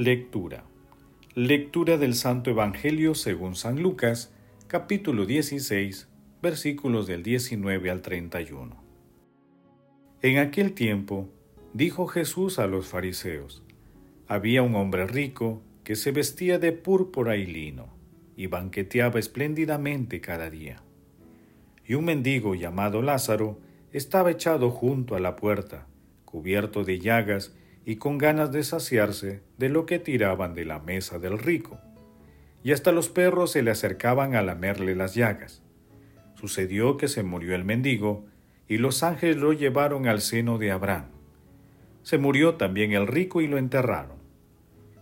Lectura. Lectura del Santo Evangelio según San Lucas, capítulo 16, versículos del 19 al 31. En aquel tiempo, dijo Jesús a los fariseos, había un hombre rico que se vestía de púrpura y lino, y banqueteaba espléndidamente cada día. Y un mendigo llamado Lázaro estaba echado junto a la puerta, cubierto de llagas y con ganas de saciarse de lo que tiraban de la mesa del rico, y hasta los perros se le acercaban a lamerle las llagas. Sucedió que se murió el mendigo, y los ángeles lo llevaron al seno de Abraham. Se murió también el rico y lo enterraron.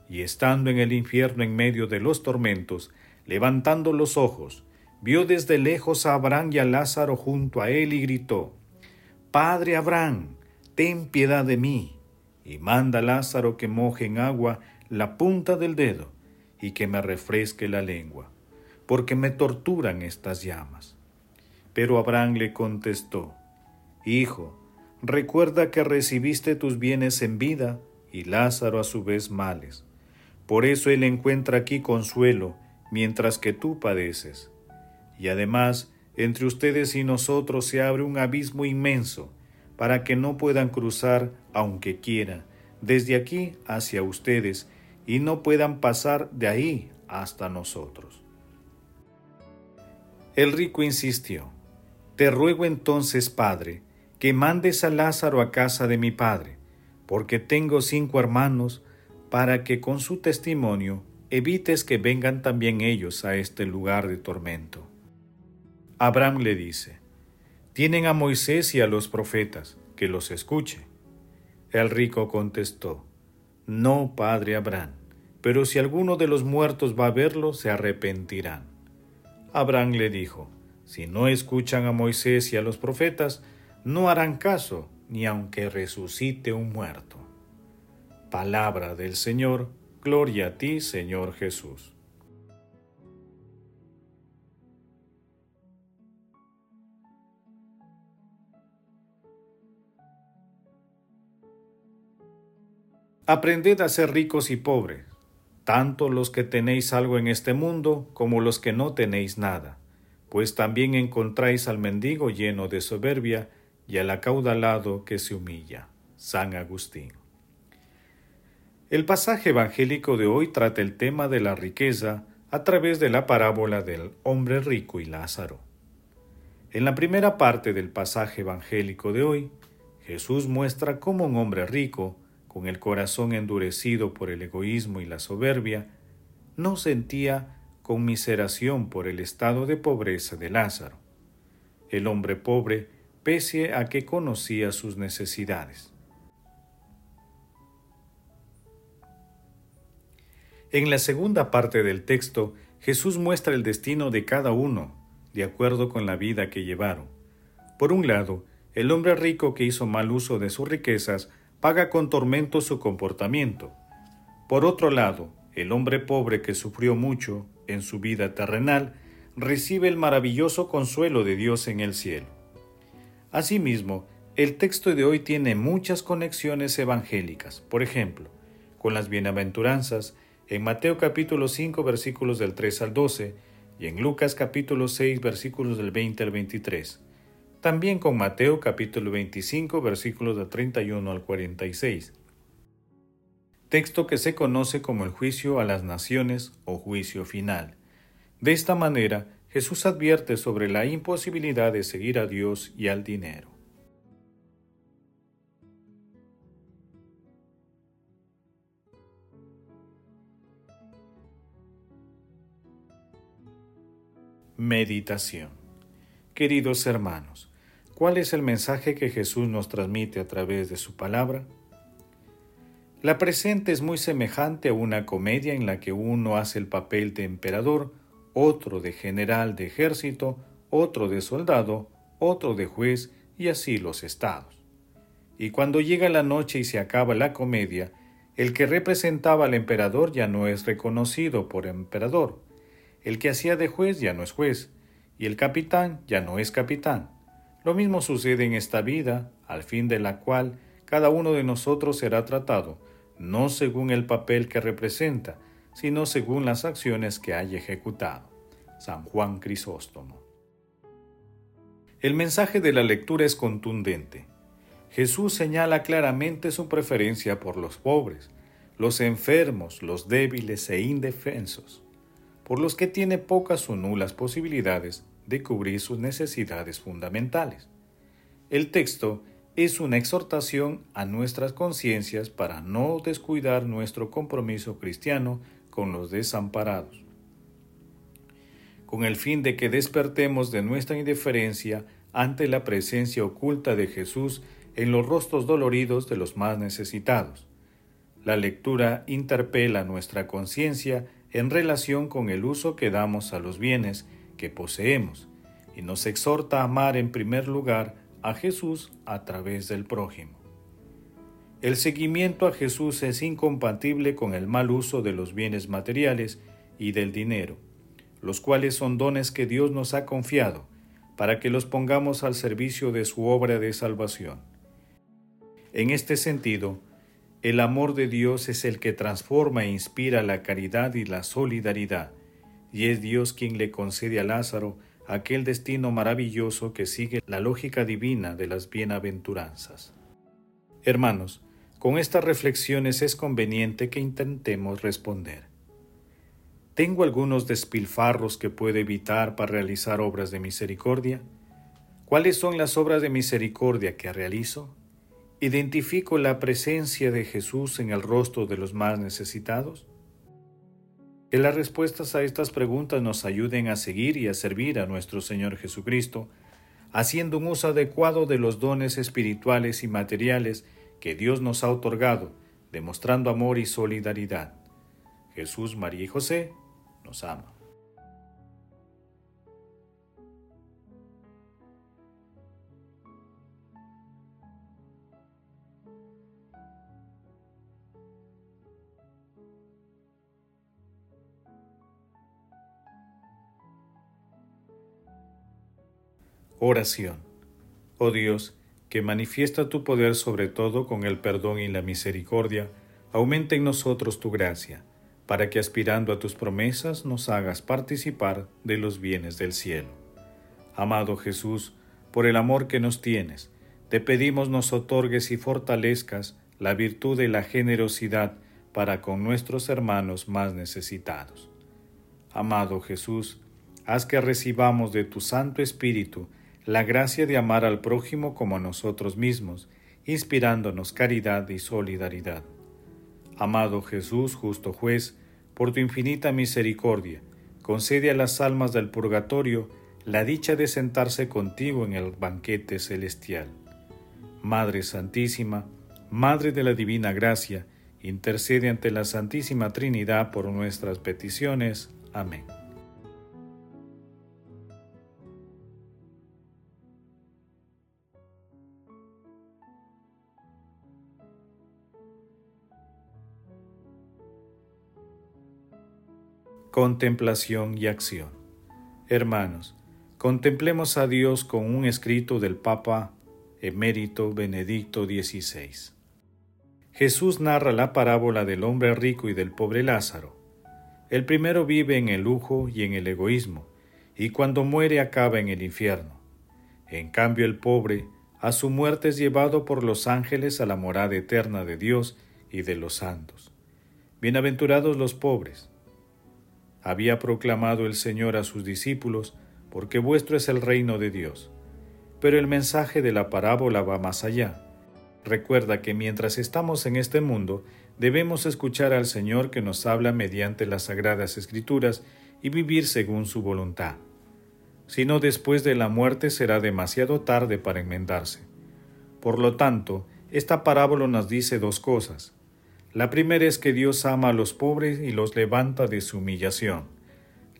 Y estando en el infierno en medio de los tormentos, levantando los ojos, vio desde lejos a Abraham y a Lázaro junto a él y gritó, Padre Abraham, ten piedad de mí y manda a Lázaro que moje en agua la punta del dedo y que me refresque la lengua, porque me torturan estas llamas. Pero Abraham le contestó, Hijo, recuerda que recibiste tus bienes en vida y Lázaro a su vez males. Por eso él encuentra aquí consuelo, mientras que tú padeces. Y además, entre ustedes y nosotros se abre un abismo inmenso, para que no puedan cruzar, aunque quieran, desde aquí hacia ustedes y no puedan pasar de ahí hasta nosotros. El rico insistió, Te ruego entonces, Padre, que mandes a Lázaro a casa de mi Padre, porque tengo cinco hermanos, para que con su testimonio evites que vengan también ellos a este lugar de tormento. Abraham le dice, tienen a Moisés y a los profetas, que los escuche. El rico contestó, No, padre Abraham, pero si alguno de los muertos va a verlo, se arrepentirán. Abraham le dijo, Si no escuchan a Moisés y a los profetas, no harán caso, ni aunque resucite un muerto. Palabra del Señor, gloria a ti, Señor Jesús. Aprended a ser ricos y pobres, tanto los que tenéis algo en este mundo como los que no tenéis nada, pues también encontráis al mendigo lleno de soberbia y al acaudalado que se humilla. San Agustín. El pasaje evangélico de hoy trata el tema de la riqueza a través de la parábola del hombre rico y Lázaro. En la primera parte del pasaje evangélico de hoy, Jesús muestra cómo un hombre rico con el corazón endurecido por el egoísmo y la soberbia, no sentía conmiseración por el estado de pobreza de Lázaro, el hombre pobre, pese a que conocía sus necesidades. En la segunda parte del texto, Jesús muestra el destino de cada uno, de acuerdo con la vida que llevaron. Por un lado, el hombre rico que hizo mal uso de sus riquezas paga con tormento su comportamiento. Por otro lado, el hombre pobre que sufrió mucho en su vida terrenal recibe el maravilloso consuelo de Dios en el cielo. Asimismo, el texto de hoy tiene muchas conexiones evangélicas, por ejemplo, con las bienaventuranzas en Mateo capítulo 5 versículos del 3 al 12 y en Lucas capítulo 6 versículos del 20 al 23 también con Mateo capítulo 25 versículos de 31 al 46. Texto que se conoce como el juicio a las naciones o juicio final. De esta manera, Jesús advierte sobre la imposibilidad de seguir a Dios y al dinero. Meditación Queridos hermanos, ¿cuál es el mensaje que Jesús nos transmite a través de su palabra? La presente es muy semejante a una comedia en la que uno hace el papel de emperador, otro de general de ejército, otro de soldado, otro de juez y así los estados. Y cuando llega la noche y se acaba la comedia, el que representaba al emperador ya no es reconocido por emperador, el que hacía de juez ya no es juez, y el capitán ya no es capitán. Lo mismo sucede en esta vida, al fin de la cual cada uno de nosotros será tratado, no según el papel que representa, sino según las acciones que haya ejecutado. San Juan Crisóstomo. El mensaje de la lectura es contundente. Jesús señala claramente su preferencia por los pobres, los enfermos, los débiles e indefensos por los que tiene pocas o nulas posibilidades de cubrir sus necesidades fundamentales. El texto es una exhortación a nuestras conciencias para no descuidar nuestro compromiso cristiano con los desamparados, con el fin de que despertemos de nuestra indiferencia ante la presencia oculta de Jesús en los rostros doloridos de los más necesitados. La lectura interpela nuestra conciencia en relación con el uso que damos a los bienes que poseemos y nos exhorta a amar en primer lugar a Jesús a través del prójimo. El seguimiento a Jesús es incompatible con el mal uso de los bienes materiales y del dinero, los cuales son dones que Dios nos ha confiado para que los pongamos al servicio de su obra de salvación. En este sentido, el amor de Dios es el que transforma e inspira la caridad y la solidaridad, y es Dios quien le concede a Lázaro aquel destino maravilloso que sigue la lógica divina de las bienaventuranzas. Hermanos, con estas reflexiones es conveniente que intentemos responder. ¿Tengo algunos despilfarros que puedo evitar para realizar obras de misericordia? ¿Cuáles son las obras de misericordia que realizo? ¿Identifico la presencia de Jesús en el rostro de los más necesitados? Que las respuestas a estas preguntas nos ayuden a seguir y a servir a nuestro Señor Jesucristo, haciendo un uso adecuado de los dones espirituales y materiales que Dios nos ha otorgado, demostrando amor y solidaridad. Jesús, María y José nos ama. Oración. Oh Dios, que manifiesta tu poder sobre todo con el perdón y la misericordia, aumenta en nosotros tu gracia, para que aspirando a tus promesas nos hagas participar de los bienes del cielo. Amado Jesús, por el amor que nos tienes, te pedimos nos otorgues y fortalezcas la virtud de la generosidad para con nuestros hermanos más necesitados. Amado Jesús, haz que recibamos de tu Santo Espíritu la gracia de amar al prójimo como a nosotros mismos, inspirándonos caridad y solidaridad. Amado Jesús, justo juez, por tu infinita misericordia, concede a las almas del purgatorio la dicha de sentarse contigo en el banquete celestial. Madre Santísima, Madre de la Divina Gracia, intercede ante la Santísima Trinidad por nuestras peticiones. Amén. Contemplación y acción. Hermanos, contemplemos a Dios con un escrito del Papa emérito Benedicto XVI. Jesús narra la parábola del hombre rico y del pobre Lázaro. El primero vive en el lujo y en el egoísmo, y cuando muere acaba en el infierno. En cambio el pobre, a su muerte es llevado por los ángeles a la morada eterna de Dios y de los santos. Bienaventurados los pobres, había proclamado el Señor a sus discípulos, porque vuestro es el reino de Dios. Pero el mensaje de la parábola va más allá. Recuerda que mientras estamos en este mundo, debemos escuchar al Señor que nos habla mediante las sagradas escrituras y vivir según su voluntad. sino después de la muerte será demasiado tarde para enmendarse. Por lo tanto, esta parábola nos dice dos cosas. La primera es que Dios ama a los pobres y los levanta de su humillación.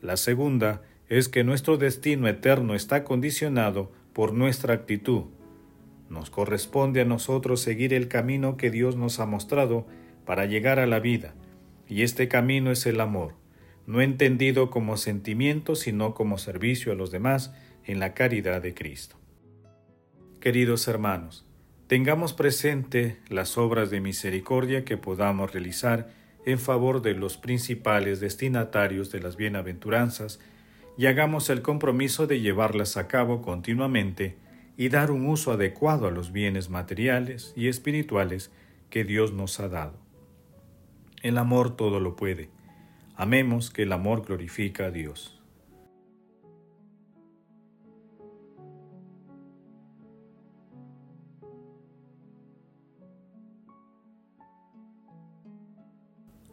La segunda es que nuestro destino eterno está condicionado por nuestra actitud. Nos corresponde a nosotros seguir el camino que Dios nos ha mostrado para llegar a la vida, y este camino es el amor, no entendido como sentimiento, sino como servicio a los demás en la caridad de Cristo. Queridos hermanos, tengamos presente las obras de misericordia que podamos realizar en favor de los principales destinatarios de las bienaventuranzas y hagamos el compromiso de llevarlas a cabo continuamente y dar un uso adecuado a los bienes materiales y espirituales que Dios nos ha dado. El amor todo lo puede. Amemos que el amor glorifica a Dios.